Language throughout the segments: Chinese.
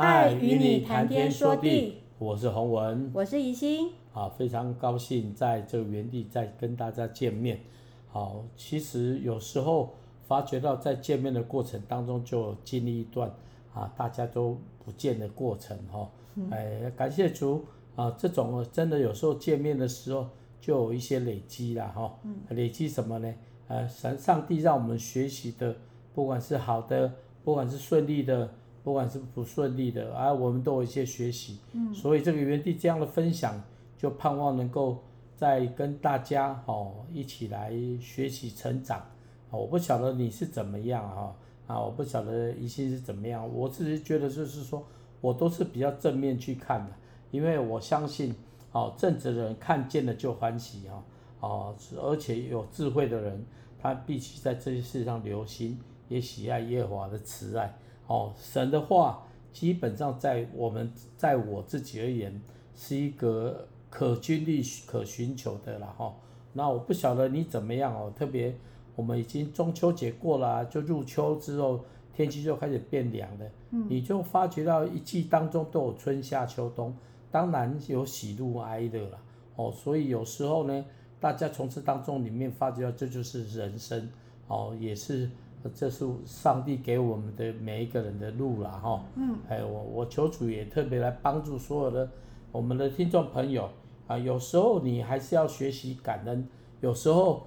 爱与你谈天说地，我是洪文，我是怡心，啊，非常高兴在这个园地再跟大家见面。好，其实有时候发觉到在见面的过程当中，就经历一段啊，大家都不见的过程哈。哎，感谢主啊，这种真的有时候见面的时候就有一些累积了哈。累积什么呢？呃，神上帝让我们学习的，不管是好的，不管是顺利的。不管是不顺利的啊，我们都有一些学习，嗯，所以这个园地这样的分享，就盼望能够再跟大家哦一起来学习成长。我不晓得你是怎么样哈啊，我不晓得怡心是怎么样，我自己觉得就是说我都是比较正面去看的，因为我相信哦正直的人看见了就欢喜啊哦，而且有智慧的人，他必须在这些事上留心，也喜爱耶和华的慈爱。哦，神的话基本上在我们，在我自己而言，是一个可经历、可寻求的了哈。那我不晓得你怎么样哦，特别我们已经中秋节过了，就入秋之后，天气就开始变凉了。嗯，你就发觉到一季当中都有春夏秋冬，当然有喜怒哀乐了。哦，所以有时候呢，大家从这当中里面发觉到这就是人生，哦，也是。这是上帝给我们的每一个人的路了哈，嗯，哎，我我求主也特别来帮助所有的我们的听众朋友啊，有时候你还是要学习感恩，有时候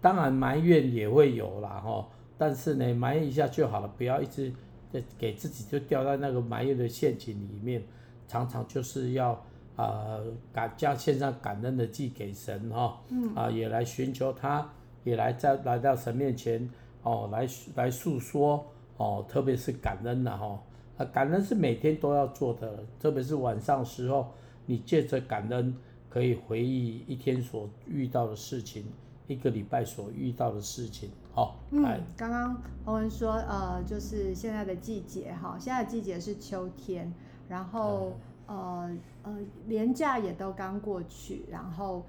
当然埋怨也会有啦哈，但是呢，埋怨一下就好了，不要一直给自己就掉在那个埋怨的陷阱里面，常常就是要啊感将献上感恩的祭给神哈，嗯，啊也来寻求他，也来在来到神面前。哦，来来诉说哦，特别是感恩呐哈，啊，感恩是每天都要做的，特别是晚上时候，你借着感恩可以回忆一天所遇到的事情，一个礼拜所遇到的事情，好。嗯，刚刚洪文说，呃，就是现在的季节哈，现在的季节是秋天，然后呃呃，年假也都刚过去，然后。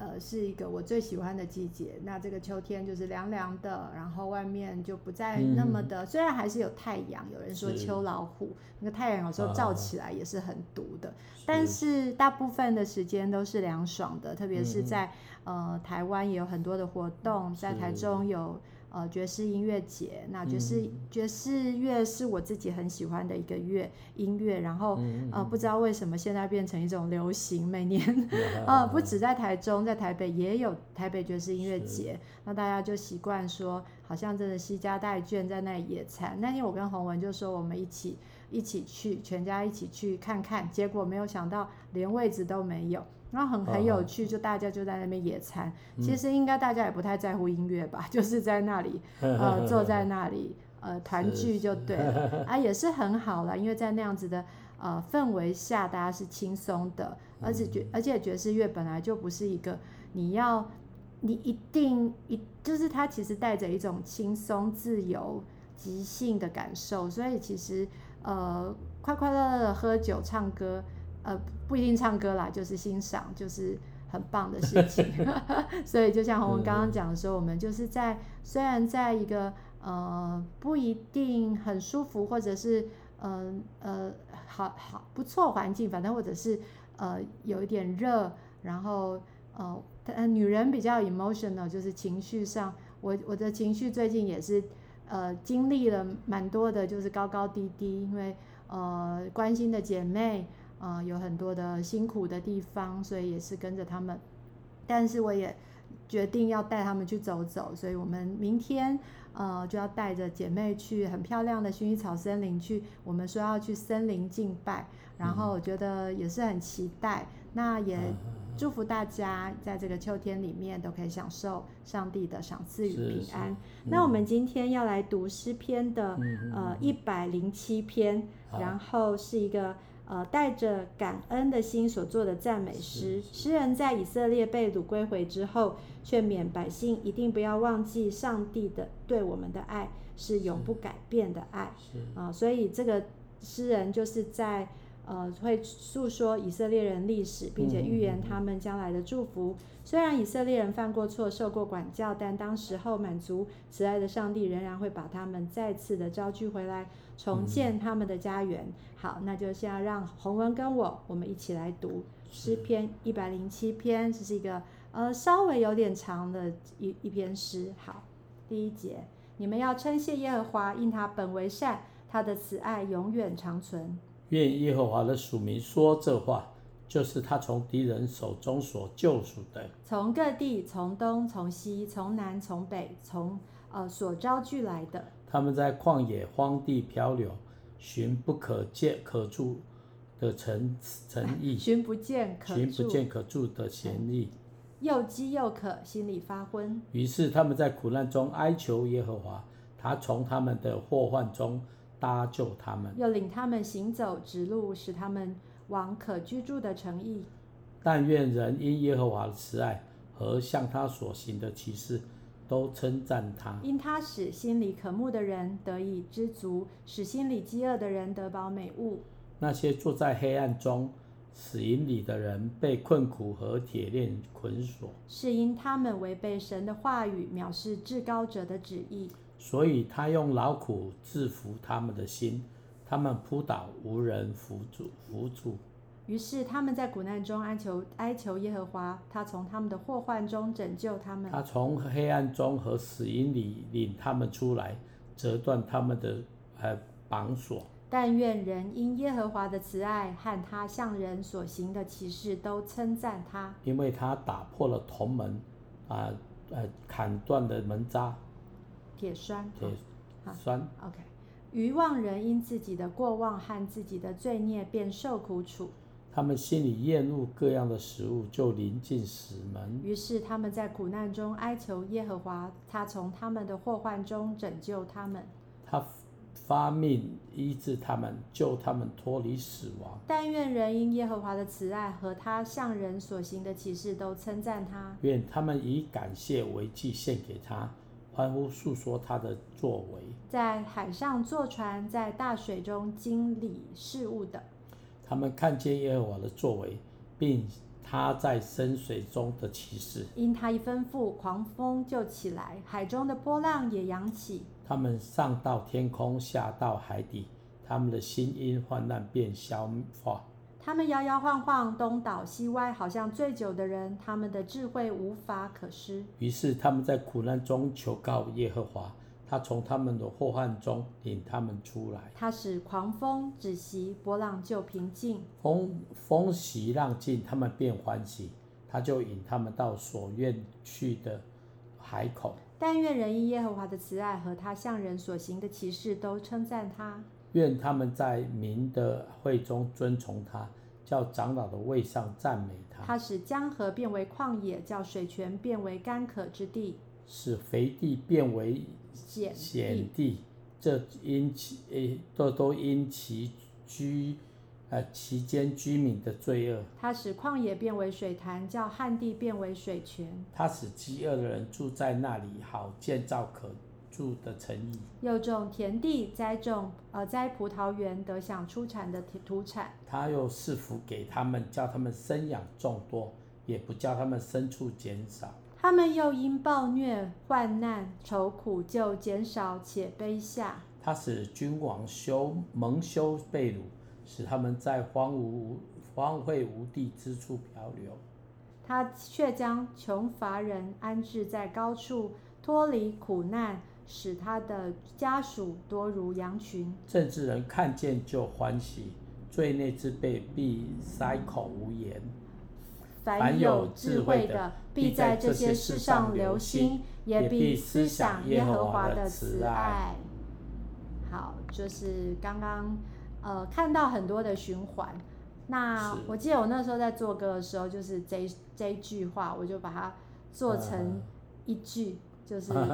呃，是一个我最喜欢的季节。那这个秋天就是凉凉的，然后外面就不再那么的，嗯、虽然还是有太阳。有人说秋老虎，那个太阳有时候照起来也是很毒的，是，但是大部分的时间都是凉爽的。特别是在、嗯、呃台湾也有很多的活动，在台中有。呃，爵士音乐节，那爵士、嗯、爵士乐是我自己很喜欢的一个乐音乐，然后、嗯、呃，不知道为什么现在变成一种流行，每年 呃，不止在台中，在台北也有台北爵士音乐节，那大家就习惯说，好像真的携家带眷在那里野餐。那天我跟洪文就说，我们一起一起去，全家一起去看看，结果没有想到连位置都没有。然后很很有趣，就大家就在那边野餐。嗯、其实应该大家也不太在乎音乐吧，就是在那里 呃坐在那里呃团聚就对了啊，也是很好了，因为在那样子的呃氛围下，大家是轻松的，而且爵而且爵士乐本来就不是一个你要你一定一就是它其实带着一种轻松自由即兴的感受，所以其实呃快快乐乐的喝酒唱歌。呃，不一定唱歌啦，就是欣赏，就是很棒的事情。所以就像洪文刚刚讲的时候，我们就是在虽然在一个呃不一定很舒服，或者是呃呃好好不错环境，反正或者是呃有一点热，然后呃呃女人比较 emotional，就是情绪上，我我的情绪最近也是呃经历了蛮多的，就是高高低低，因为呃关心的姐妹。呃，有很多的辛苦的地方，所以也是跟着他们。但是我也决定要带他们去走走，所以我们明天呃就要带着姐妹去很漂亮的薰衣草森林去。我们说要去森林敬拜，然后我觉得也是很期待。那也祝福大家在这个秋天里面都可以享受上帝的赏赐与平安。那我们今天要来读诗篇的呃一百零七篇，然后是一个。呃，带着感恩的心所做的赞美诗，诗人在以色列被掳归回之后，劝勉百姓一定不要忘记上帝的对我们的爱是永不改变的爱啊，呃，所以这个诗人就是在呃，会诉说以色列人历史，并且预言他们将来的祝福。虽然以色列人犯过错，受过管教，但当时候满足慈爱的上帝仍然会把他们再次的招聚回来，重建他们的家园。好，那就现在让洪文跟我，我们一起来读诗篇一百零七篇，这是一个呃稍微有点长的一一篇诗。好，第一节，你们要称谢耶和华，因他本为善，他的慈爱永远长存。愿耶和华的属民说这话，就是他从敌人手中所救赎的，从各地，从东，从西，从南，从北，从呃所招聚来的。他们在旷野荒地漂流，寻不可见可住的城城邑，寻不见可寻不见可住的城邑，又饥又渴，心里发昏。于是他们在苦难中哀求耶和华，他从他们的祸患中。搭救他们，又领他们行走直路，使他们往可居住的城邑。但愿人因耶和华的慈爱和向他所行的奇事，都称赞他。因他使心里渴慕的人得以知足，使心里饥饿的人得饱美物。那些坐在黑暗中死荫里的人，被困苦和铁链捆锁，是因他们违背神的话语，藐视至高者的旨意。所以他用劳苦制服他们的心，他们扑倒无人扶助扶助。于是他们在苦难中哀求哀求耶和华，他从他们的祸患中拯救他们。他从黑暗中和死荫里领他们出来，折断他们的呃绑锁。但愿人因耶和华的慈爱和他向人所行的奇事都称赞他，因为他打破了铜门，啊呃砍断了门渣。铁栓，铁栓。OK，愚妄人因自己的过往和自己的罪孽，便受苦楚。他们心里厌恶各样的食物，就临近死门。于是他们在苦难中哀求耶和华，他从他们的祸患中拯救他们。他发命医治他们，救他们脱离死亡。但愿人因耶和华的慈爱和他向人所行的启示都称赞他。愿他们以感谢为祭献给他。欢呼诉说他的作为，在海上坐船，在大水中经理事务的。他们看见耶和华的作为，并他在深水中的奇事。因他一吩咐，狂风就起来，海中的波浪也扬起。他们上到天空，下到海底，他们的心因患难便消化。他们摇摇晃晃，东倒西歪，好像醉酒的人。他们的智慧无法可施。于是他们在苦难中求告耶和华，他从他们的祸患中领他们出来。他使狂风止息，波浪就平静。风风息浪静，他们便欢喜。他就引他们到所愿去的海口。但愿人因耶和华的慈爱和他向人所行的奇事都称赞他。愿他们在民的会中尊崇他，叫长老的位上赞美他。他使江河变为旷野，叫水泉变为干渴之地，使肥地变为碱碱地。这因其诶，都都因其居呃其间居民的罪恶。他使旷野变为水潭，叫旱地变为水泉。他使饥饿的人住在那里，好建造可住的城邑，又种田地，栽种呃栽葡萄园，得享出产的土产。他又赐福给他们，叫他们生养众多，也不叫他们牲畜减少。他们又因暴虐、患难、愁苦，就减少且卑下。他使君王羞蒙羞被辱，使他们在荒芜荒废无地之处漂流。他却将穷乏人安置在高处，脱离苦难。使他的家属多如羊群，政治人看见就欢喜，罪孽之辈必塞口无言。凡有智慧的，必在这些事上留心，也必思想耶和华的慈爱。好，就是刚刚呃看到很多的循环。那我记得我那时候在做歌的时候，就是这这一句话，我就把它做成一句，就是。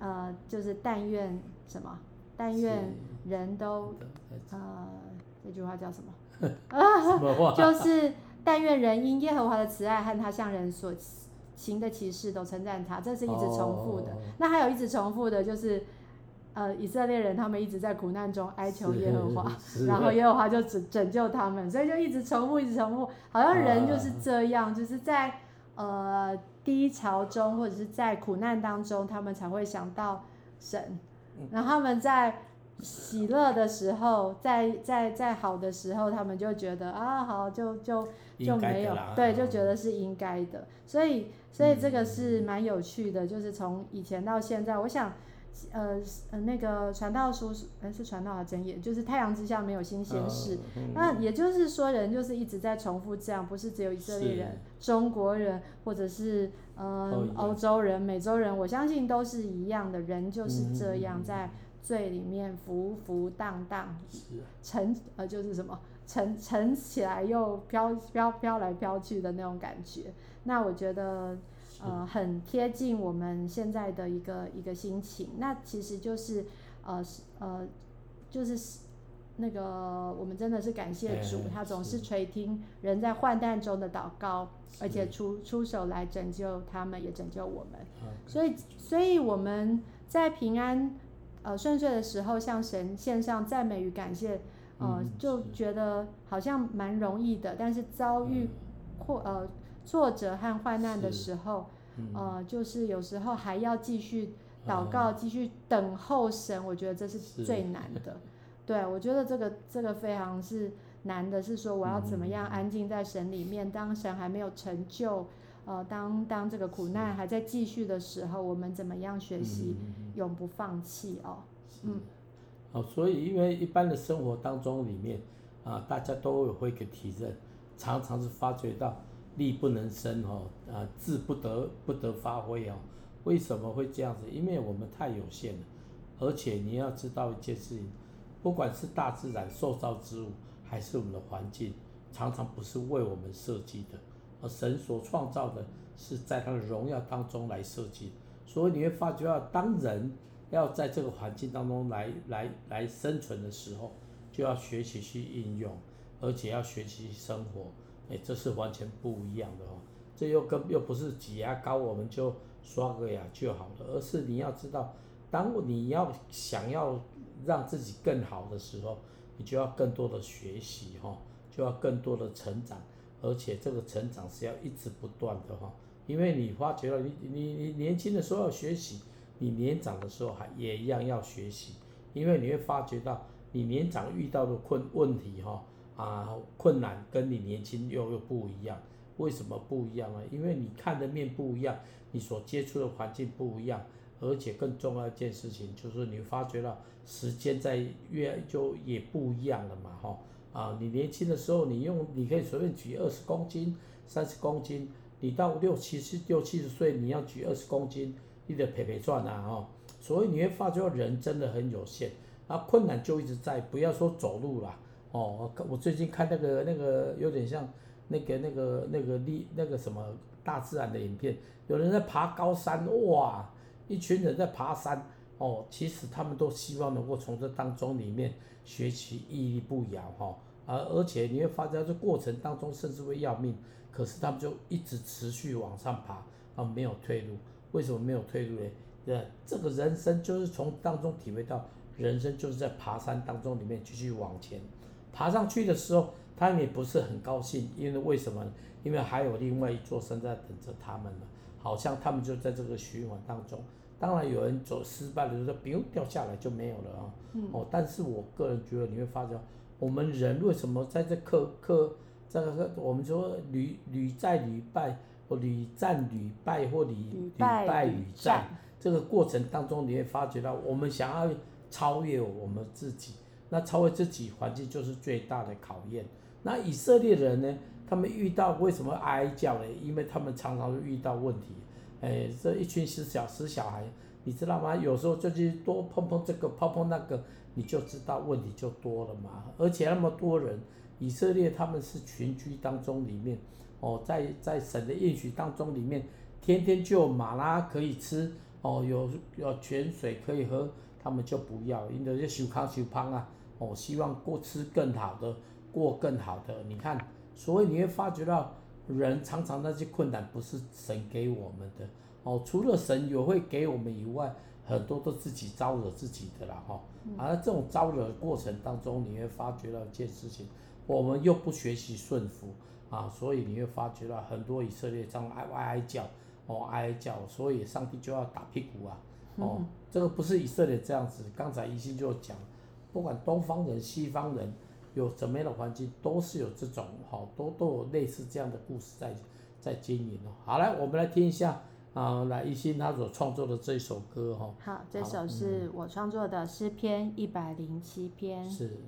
呃，就是但愿什么？但愿人都呃，这句话叫什么？什么话？就是但愿人因耶和华的慈爱和他向人所行的奇事都称赞他，这是一直重复的。哦、那还有一直重复的，就是呃以色列人他们一直在苦难中哀求耶和华，然后耶和华就拯拯救他们，所以就一直重复，一直重复，好像人就是这样，啊、就是在呃低潮中或者是在苦难当中，他们才会想到神，然后他们在。喜乐的时候，在在在好的时候，他们就觉得啊，好就就就没有，对，就觉得是应该的。所以所以这个是蛮有趣的，就是从以前到现在，我想，呃呃那个传道书是呃是传道的箴言，就是太阳之下没有新鲜事。那也就是说，人就是一直在重复这样，不是只有以色列人、中国人，或者是嗯欧洲人、美洲人，我相信都是一样的，人就是这样在。罪里面浮浮荡荡，沉呃就是什么沉沉起来又飘飘飘来飘去的那种感觉。那我觉得呃很贴近我们现在的一个一个心情。那其实就是呃呃就是那个我们真的是感谢主，他总是垂听人在患难中的祷告，而且出出手来拯救他们，也拯救我们。所以所以我们在平安。呃，顺遂的时候向神献上赞美与感谢，呃，嗯、就觉得好像蛮容易的。但是遭遇或呃挫折和患难的时候，嗯、呃，就是有时候还要继续祷告，继、嗯、续等候神。我觉得这是最难的。对，我觉得这个这个非常是难的，是说我要怎么样安静在神里面，当神还没有成就。呃，当当这个苦难还在继续的时候，我们怎么样学习永不放弃哦？嗯，哦，所以因为一般的生活当中里面啊，大家都有会个体认，常常是发觉到力不能生哦，啊，智不得不得发挥哦。为什么会这样子？因为我们太有限了，而且你要知道一件事情，不管是大自然受造之物，还是我们的环境，常常不是为我们设计的。而神所创造的是在他的荣耀当中来设计，所以你会发觉到，当人要在这个环境当中来来来生存的时候，就要学习去应用，而且要学习生活，哎，这是完全不一样的哦。这又跟又不是挤牙膏，我们就刷个牙就好了，而是你要知道，当你要想要让自己更好的时候，你就要更多的学习哈，就要更多的成长。而且这个成长是要一直不断的哈，因为你发觉了你你你年轻的时候要学习，你年长的时候还也一样要学习，因为你会发觉到你年长遇到的困问题哈啊困难跟你年轻又又不一样，为什么不一样呢？因为你看的面不一样，你所接触的环境不一样，而且更重要一件事情就是你发觉到时间在越就也不一样了嘛哈。啊，你年轻的时候，你用你可以随便举二十公斤、三十公斤，你到六七十六七十岁，你要举二十公斤，你得赔赔赚啊哈。所以你会发觉人真的很有限，啊，困难就一直在，不要说走路了，哦，我最近看那个那个有点像那个那个那个力那个什么大自然的影片，有人在爬高山，哇，一群人在爬山，哦，其实他们都希望能够从这当中里面学习屹立不摇哈。而而且你会发现这过程当中甚至会要命，可是他们就一直持续往上爬，啊，没有退路。为什么没有退路呢？呃，这个人生就是从当中体会到，人生就是在爬山当中里面继续往前，爬上去的时候，他们也不是很高兴，因为为什么？因为还有另外一座山在等着他们呢，好像他们就在这个循环当中。当然有人走失败了，就说不用掉下来就没有了啊。嗯、哦，但是我个人觉得你会发觉。我们人为什么在这刻刻这个我们说屡屡战屡败或屡战屡败或屡屡败屡战这个过程当中，你会发觉到我们想要超越我们自己，那超越自己环境就是最大的考验。那以色列人呢？他们遇到为什么哀叫呢？因为他们常常遇到问题。哎，这一群死小死小孩，你知道吗？有时候就去多碰碰这个，碰碰那个。你就知道问题就多了嘛，而且那么多人，以色列他们是群居当中里面，哦，在在神的应许当中里面，天天就有玛拉可以吃，哦，有有泉水可以喝，他们就不要，因为就修康修胖啊，哦，希望过吃更好的，过更好的，你看，所以你会发觉到人常常那些困难不是神给我们的，哦，除了神有会给我们以外。很多都自己招惹自己的啦哈。嗯、而这种招惹过程当中，你会发觉到一件事情，我们又不学习顺服啊，所以你会发觉到很多以色列这样哀哀叫哦哀哀叫，所以上帝就要打屁股啊哦，嗯、这个不是以色列这样子。刚才一心就讲，不管东方人西方人有怎么样的环境，都是有这种好多都有类似这样的故事在在经营哦。好，来我们来听一下。啊，来一心他所创作的这首歌哈。好，这首是我创作的诗篇一百零七篇。是。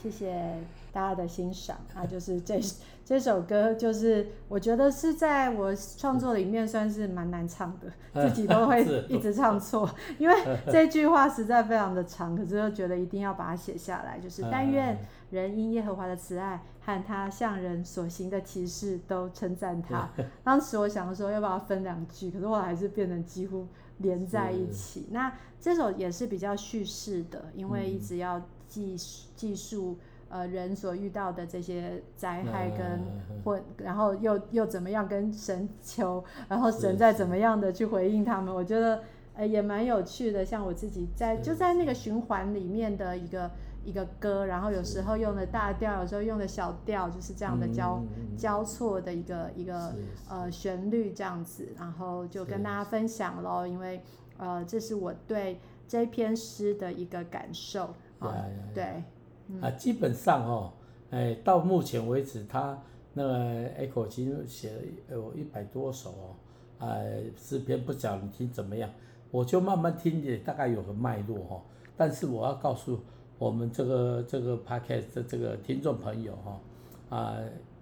谢谢大家的欣赏啊，就是这 这首歌，就是我觉得是在我创作里面算是蛮难唱的，自己都会一直唱错，因为这句话实在非常的长，可是又觉得一定要把它写下来，就是但愿人因耶和华的慈爱和他向人所行的奇事都称赞他。当时我想说要把它分两句，可是后来还是变成几乎连在一起。那这首也是比较叙事的，因为一直要。记记述呃人所遇到的这些灾害跟或然后又又怎么样跟神求，然后神再怎么样的去回应他们，我觉得呃也蛮有趣的。像我自己在就在那个循环里面的一个一个歌，然后有时候用的大调，有时候用的小调，就是这样的交交错的一个一个呃旋律这样子，然后就跟大家分享喽。因为呃这是我对这篇诗的一个感受。啊，对，啊，基本上哦，哎，到目前为止，他那个 Echo 已经写了有一百多首哦，哎，诗篇不晓得你听怎么样？我就慢慢听，也大概有个脉络哈。但是我要告诉我们这个这个 Podcast 的这个听众朋友哈，啊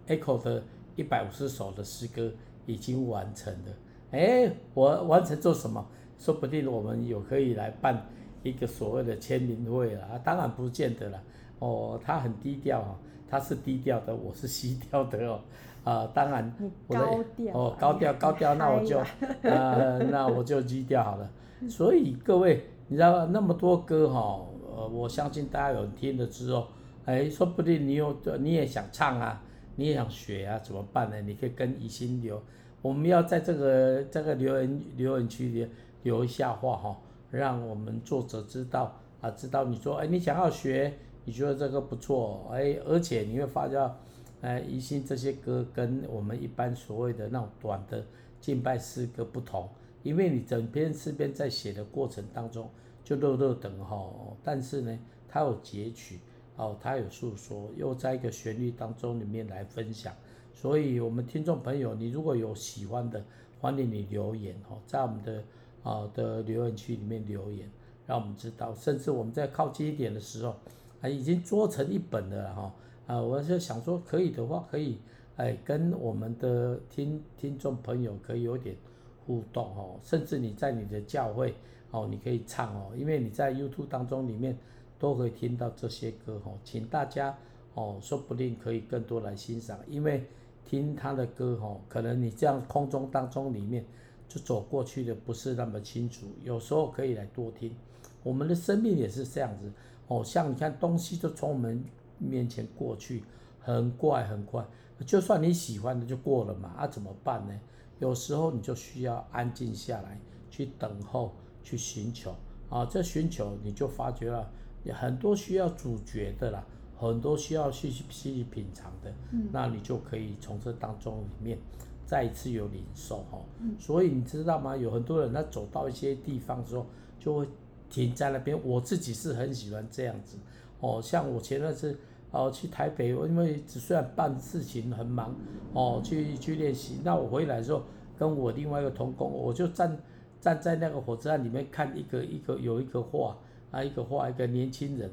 ，Echo 的一百五十首的诗歌已经完成了。哎，我完成做什么？说不定我们有可以来办。一个所谓的签名会了啊，当然不见得了哦，他很低调啊，他是低调的，我是低调的哦，啊，当然我的高调哦，高调高调，那我就 啊、呃，那我就低调好了。所以各位，你知道那么多歌哈、哦，呃，我相信大家有听了之后，哎，说不定你有你也想唱啊，你也想学啊，怎么办呢？你可以跟一心留，我们要在这个这个留言留言区里留一下话哈。让我们作者知道啊，知道你说哎，你想要学，你觉得这个不错，哎，而且你会发觉，哎，宜兴这些歌跟我们一般所谓的那种短的敬拜诗歌不同，因为你整篇诗篇在写的过程当中就落落长哈，但是呢，它有截取。哦，他有诉说，又在一个旋律当中里面来分享，所以我们听众朋友，你如果有喜欢的，欢迎你留言哦，在我们的啊的留言区里面留言，让我们知道，甚至我们在靠近一点的时候，啊，已经做成一本了哈，啊，我是想说可以的话，可以哎跟我们的听听众朋友可以有点互动哦，甚至你在你的教会哦，你可以唱哦，因为你在 YouTube 当中里面。都可以听到这些歌吼，请大家哦，说不定可以更多来欣赏，因为听他的歌吼，可能你这样空中当中里面就走过去的不是那么清楚，有时候可以来多听。我们的生命也是这样子哦，像你看东西就从我们面前过去，很快很快，就算你喜欢的就过了嘛，啊怎么办呢？有时候你就需要安静下来，去等候，去寻求啊，这寻求你就发觉了。很多需要咀嚼的啦，很多需要细细品尝的，嗯，那你就可以从这当中里面再一次有领受哈。嗯，所以你知道吗？有很多人他走到一些地方之后，就会停在那边。我自己是很喜欢这样子哦。像我前段时间哦去台北，因为虽然办事情很忙哦，去去练习。那我回来的时候，跟我另外一个同工，我就站站在那个火车站里面看一个一个有一个画。啊一个画一个年轻人，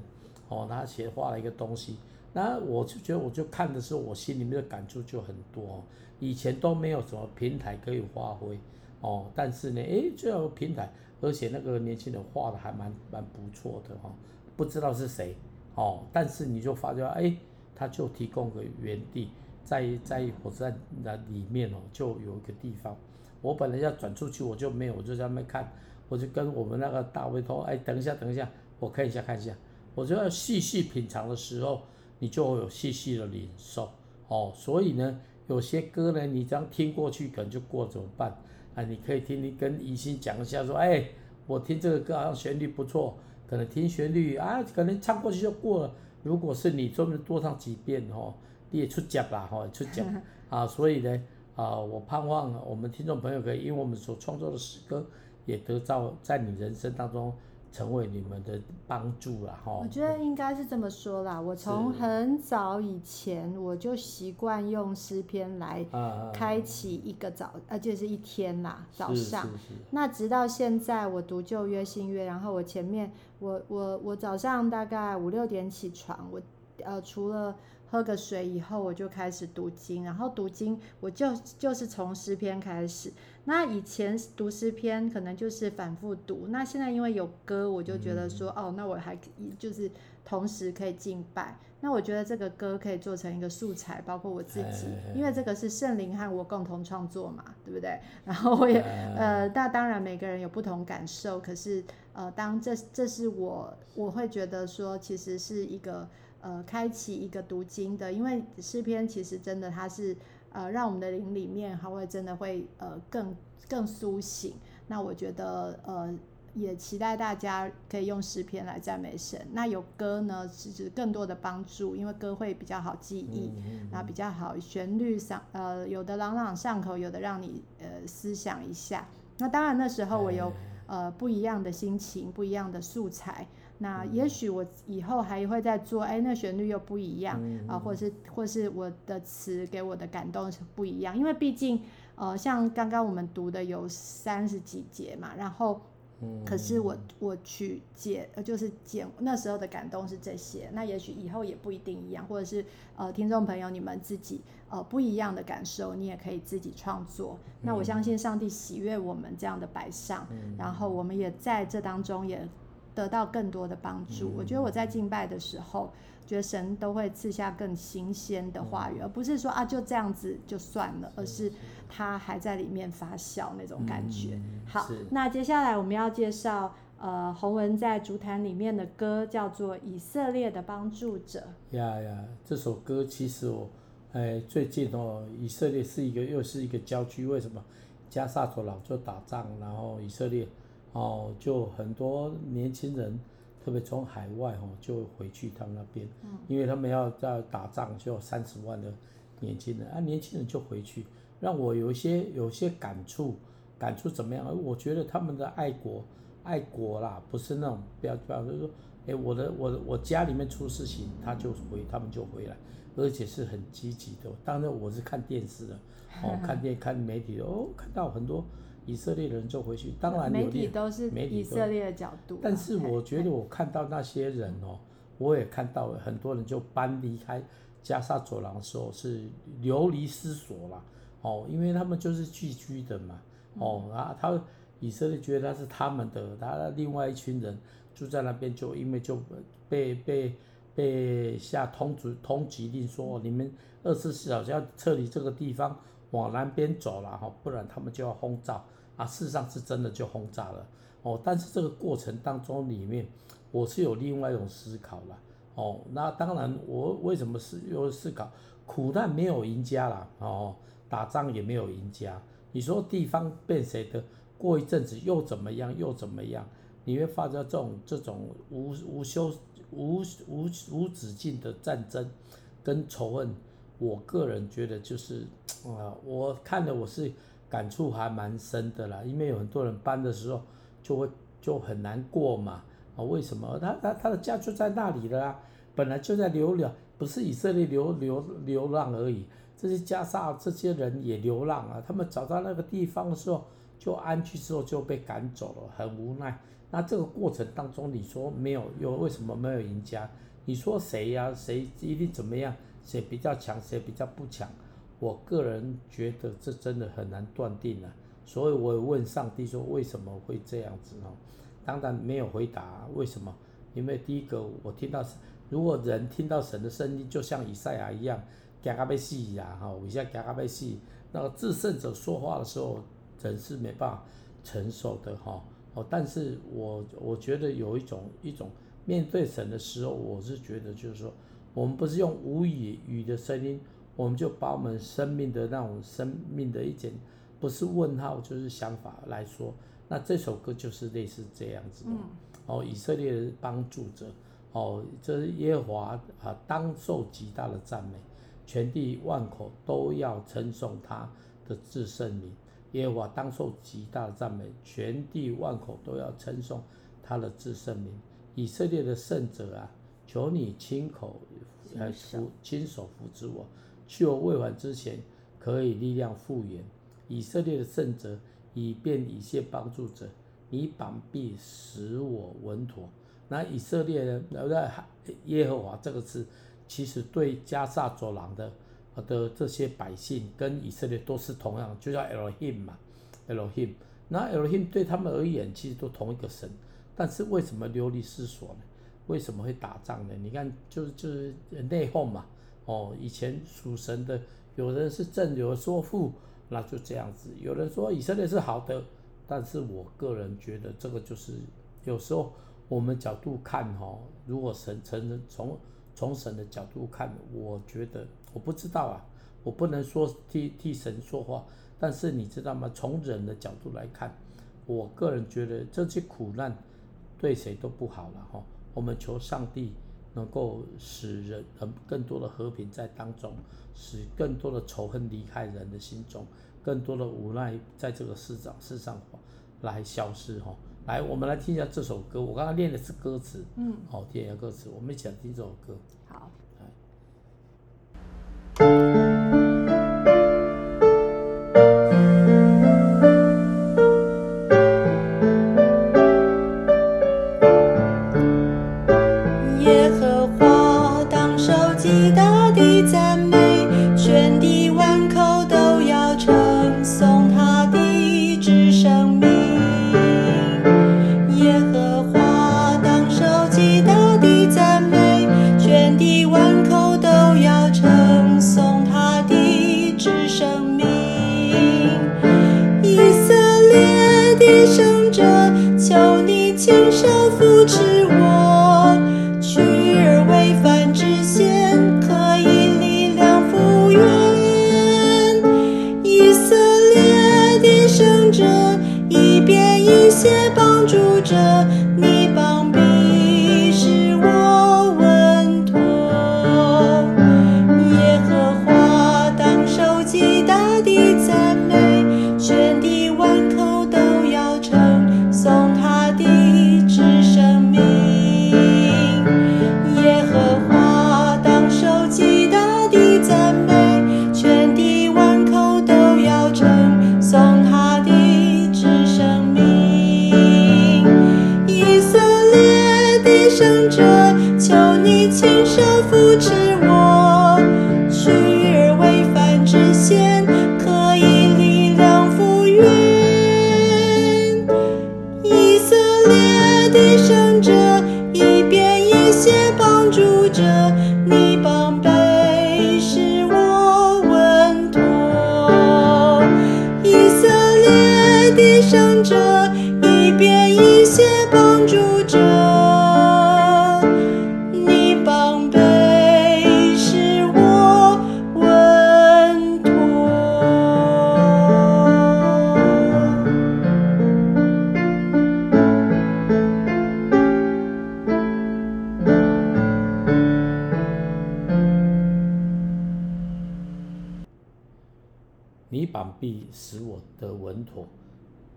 哦，他写画了一个东西，那我就觉得，我就看的时候，我心里面的感触就很多。以前都没有什么平台可以发挥，哦，但是呢，诶，就有平台，而且那个年轻人画的还蛮蛮不错的哈，不知道是谁，哦，但是你就发觉，诶，他就提供个原地，在在火车站的里面哦，就有一个地方，我本来要转出去，我就没有，我就在那边看。我就跟我们那个大卫说：“哎，等一下，等一下，我看一下，看一下。我就要细细品尝的时候，你就会有细细的领受哦。所以呢，有些歌呢，你这样听过去，可能就过怎么办？啊，你可以听，你跟宜兴讲一下，说：哎，我听这个歌好像旋律不错，可能听旋律啊，可能唱过去就过了。如果是你专门多唱几遍哦，你也出奖啦，哈，出奖 啊。所以呢，啊，我盼望我们听众朋友可以，因为我们所创作的诗歌。也得到在你人生当中成为你们的帮助了哈。我觉得应该是这么说啦。我从很早以前我就习惯用诗篇来开启一个早，而且是一天啦，早上。那直到现在我读旧约新约，然后我前面我我我早上大概五六点起床，我呃除了。喝个水以后，我就开始读经，然后读经我就就是从诗篇开始。那以前读诗篇可能就是反复读，那现在因为有歌，我就觉得说，嗯、哦，那我还可以就是同时可以敬拜。那我觉得这个歌可以做成一个素材，包括我自己，因为这个是圣灵和我共同创作嘛，对不对？然后我也呃，那当然每个人有不同感受，可是呃，当这这是我我会觉得说，其实是一个。呃，开启一个读经的，因为诗篇其实真的它是呃，让我们的灵里面还会真的会呃更更苏醒。那我觉得呃，也期待大家可以用诗篇来赞美神。那有歌呢，其实更多的帮助，因为歌会比较好记忆，然后比较好旋律上呃，有的朗朗上口，有的让你呃思想一下。那当然那时候我有呃不一样的心情，不一样的素材。那也许我以后还会再做，哎，那旋律又不一样啊，或者是或是我的词给我的感动是不一样，因为毕竟，呃，像刚刚我们读的有三十几节嘛，然后，可是我我去解，就是解那时候的感动是这些，那也许以后也不一定一样，或者是呃，听众朋友你们自己呃不一样的感受，你也可以自己创作。那我相信上帝喜悦我们这样的摆上，然后我们也在这当中也。得到更多的帮助，我觉得我在敬拜的时候，觉得神都会赐下更新鲜的话语，而不是说啊就这样子就算了，而是他还在里面发酵那种感觉。好，那接下来我们要介绍呃洪文在竹坛里面的歌，叫做《以色列的帮助者》。呀呀，这首歌其实我哎最近哦，以色列是一个又是一个郊区，为什么？加萨走老就打仗，然后以色列。哦，就很多年轻人，特别从海外哦，就回去他们那边，嗯，因为他们要在打仗，就有三十万的年轻人啊，年轻人就回去，让我有一些有一些感触，感触怎么样？我觉得他们的爱国爱国啦，不是那种不要不要就是说，哎，我的我的我家里面出事情，他就回，他们就回来，而且是很积极的。当然我是看电视的，哦，看电看媒体的，哦，看到很多。以色列人就回去，当然媒体都是以色列的角度。但是我觉得我看到那些人哦，我也看到很多人就搬离开加沙走廊的时候是流离失所了哦，因为他们就是聚居的嘛哦啊，他以色列觉得他是他们的，他另外一群人住在那边就因为就被被被下通缉通缉令说你们二十四小时要撤离这个地方。往南边走了哈，不然他们就要轰炸啊！事实上是真的就轰炸了哦。但是这个过程当中里面，我是有另外一种思考了哦。那当然，我为什么是有思考？苦难没有赢家了哦，打仗也没有赢家。你说地方被谁的？过一阵子又怎么样？又怎么样？你会发觉这种这种无无休无无无止境的战争跟仇恨。我个人觉得就是，啊，我看了我是感触还蛮深的啦，因为有很多人搬的时候就会就很难过嘛，啊，为什么？他他他的家就在那里了啊，本来就在流浪，不是以色列流流流浪而已，这些加沙这些人也流浪啊，他们找到那个地方的时候就安居之后就被赶走了，很无奈。那这个过程当中，你说没有，又为什么没有赢家？你说谁呀、谁一定怎么样？谁比较强，谁比较不强？我个人觉得这真的很难断定啊。所以我问上帝说，为什么会这样子哦？当然没有回答为什么，因为第一个我听到，如果人听到神的声音，就像以赛亚一样，加嘎贝西呀哈，我一下嘎嘎被戏。那个至圣者说话的时候，人是没办法承受的哈。哦，但是我我觉得有一种一种面对神的时候，我是觉得就是说。我们不是用无语语的声音，我们就把我们生命的那种生命的一点，不是问号就是想法来说，那这首歌就是类似这样子的。哦，以色列的帮助者，哦，这是耶和华啊，当受极大的赞美，全地万口都要称颂他的至圣名。耶和华当受极大的赞美，全地万口都要称颂他的至圣名。以色列的圣者啊，求你亲口。来扶亲手扶持我，去我未还之前，可以力量复原。以色列的圣者，以便以谢帮助者，你膀臂使我稳妥。那以色列人，那耶和华这个字，其实对加萨走廊的的这些百姓跟以色列都是同样，就叫 Elohim 嘛，Elohim。那 Elohim 对他们而言，其实都同一个神，但是为什么流离失所呢？为什么会打仗呢？你看，就是就是内讧嘛。哦，以前属神的，有人是正，有人说负，那就这样子。有人说以色列是好的，但是我个人觉得这个就是有时候我们角度看哈，如果神从从从神的角度看，我觉得我不知道啊，我不能说替替神说话，但是你知道吗？从人的角度来看，我个人觉得这些苦难对谁都不好了哈。我们求上帝能够使人更多的和平在当中，使更多的仇恨离开人的心中，更多的无奈在这个世上世上来消失哈。来，我们来听一下这首歌。我刚刚念的是歌词，嗯，好，听一下歌词。我们一起来听这首歌。好。着，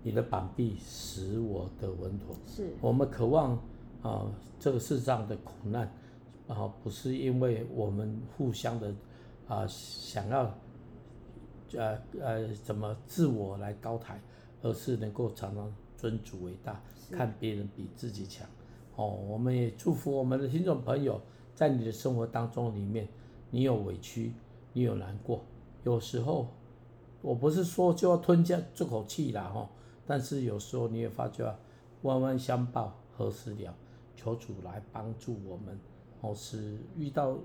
你的膀臂使我得稳妥。是我们渴望啊、呃，这个世上的苦难啊、呃，不是因为我们互相的啊、呃、想要呃呃怎么自我来高抬，而是能够常常尊主为大，看别人比自己强。哦，我们也祝福我们的听众朋友，在你的生活当中里面，你有委屈，你有难过，有时候。我不是说就要吞下这口气啦哈，但是有时候你也发觉啊，弯弯相报何时了？求主来帮助我们，哦，使遇到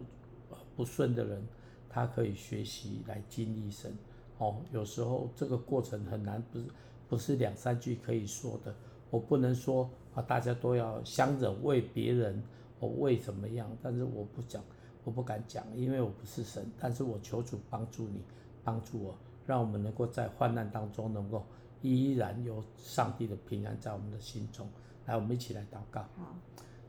不顺的人，他可以学习来经历神。哦，有时候这个过程很难，不是不是两三句可以说的。我不能说啊，大家都要相忍为别人，我为怎么样？但是我不讲，我不敢讲，因为我不是神。但是我求主帮助你，帮助我。让我们能够在患难当中，能够依然有上帝的平安在我们的心中。来，我们一起来祷告。好，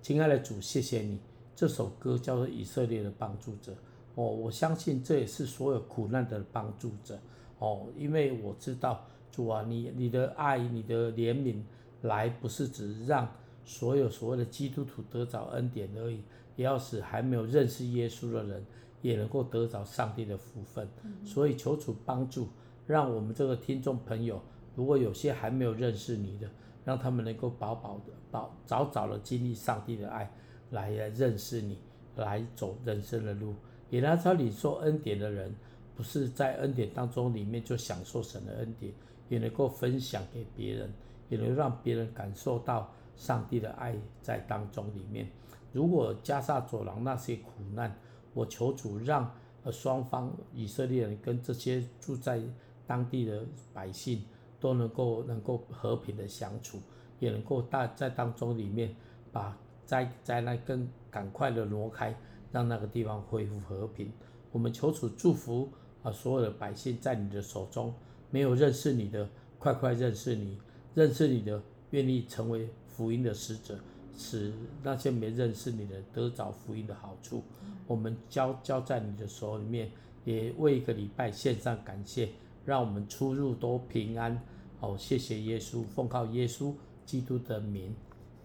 亲爱的主，谢谢你。这首歌叫做《以色列的帮助者》。哦，我相信这也是所有苦难的帮助者。哦，因为我知道主啊，你你的爱、你的怜悯来，不是只让所有所谓的基督徒得着恩典而已，也要使还没有认识耶稣的人。也能够得着上帝的福分，所以求主帮助，让我们这个听众朋友，如果有些还没有认识你的，让他们能够饱饱的、饱早早的经历上帝的爱，来来认识你，来走人生的路。也让他领受恩典的人，不是在恩典当中里面就享受神的恩典，也能够分享给别人，也能让别人感受到上帝的爱在当中里面。如果加萨走廊那些苦难，我求主让呃双方以色列人跟这些住在当地的百姓都能够能够和平的相处，也能够大在当中里面把灾灾难更赶快的挪开，让那个地方恢复和平。我们求主祝福啊所有的百姓在你的手中，没有认识你的快快认识你，认识你的愿意成为福音的使者。使那些没认识你的得着福音的好处，我们交交在你的手里面，也为一个礼拜献上感谢，让我们出入都平安。好，谢谢耶稣，奉靠耶稣基督的名，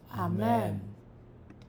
阿门。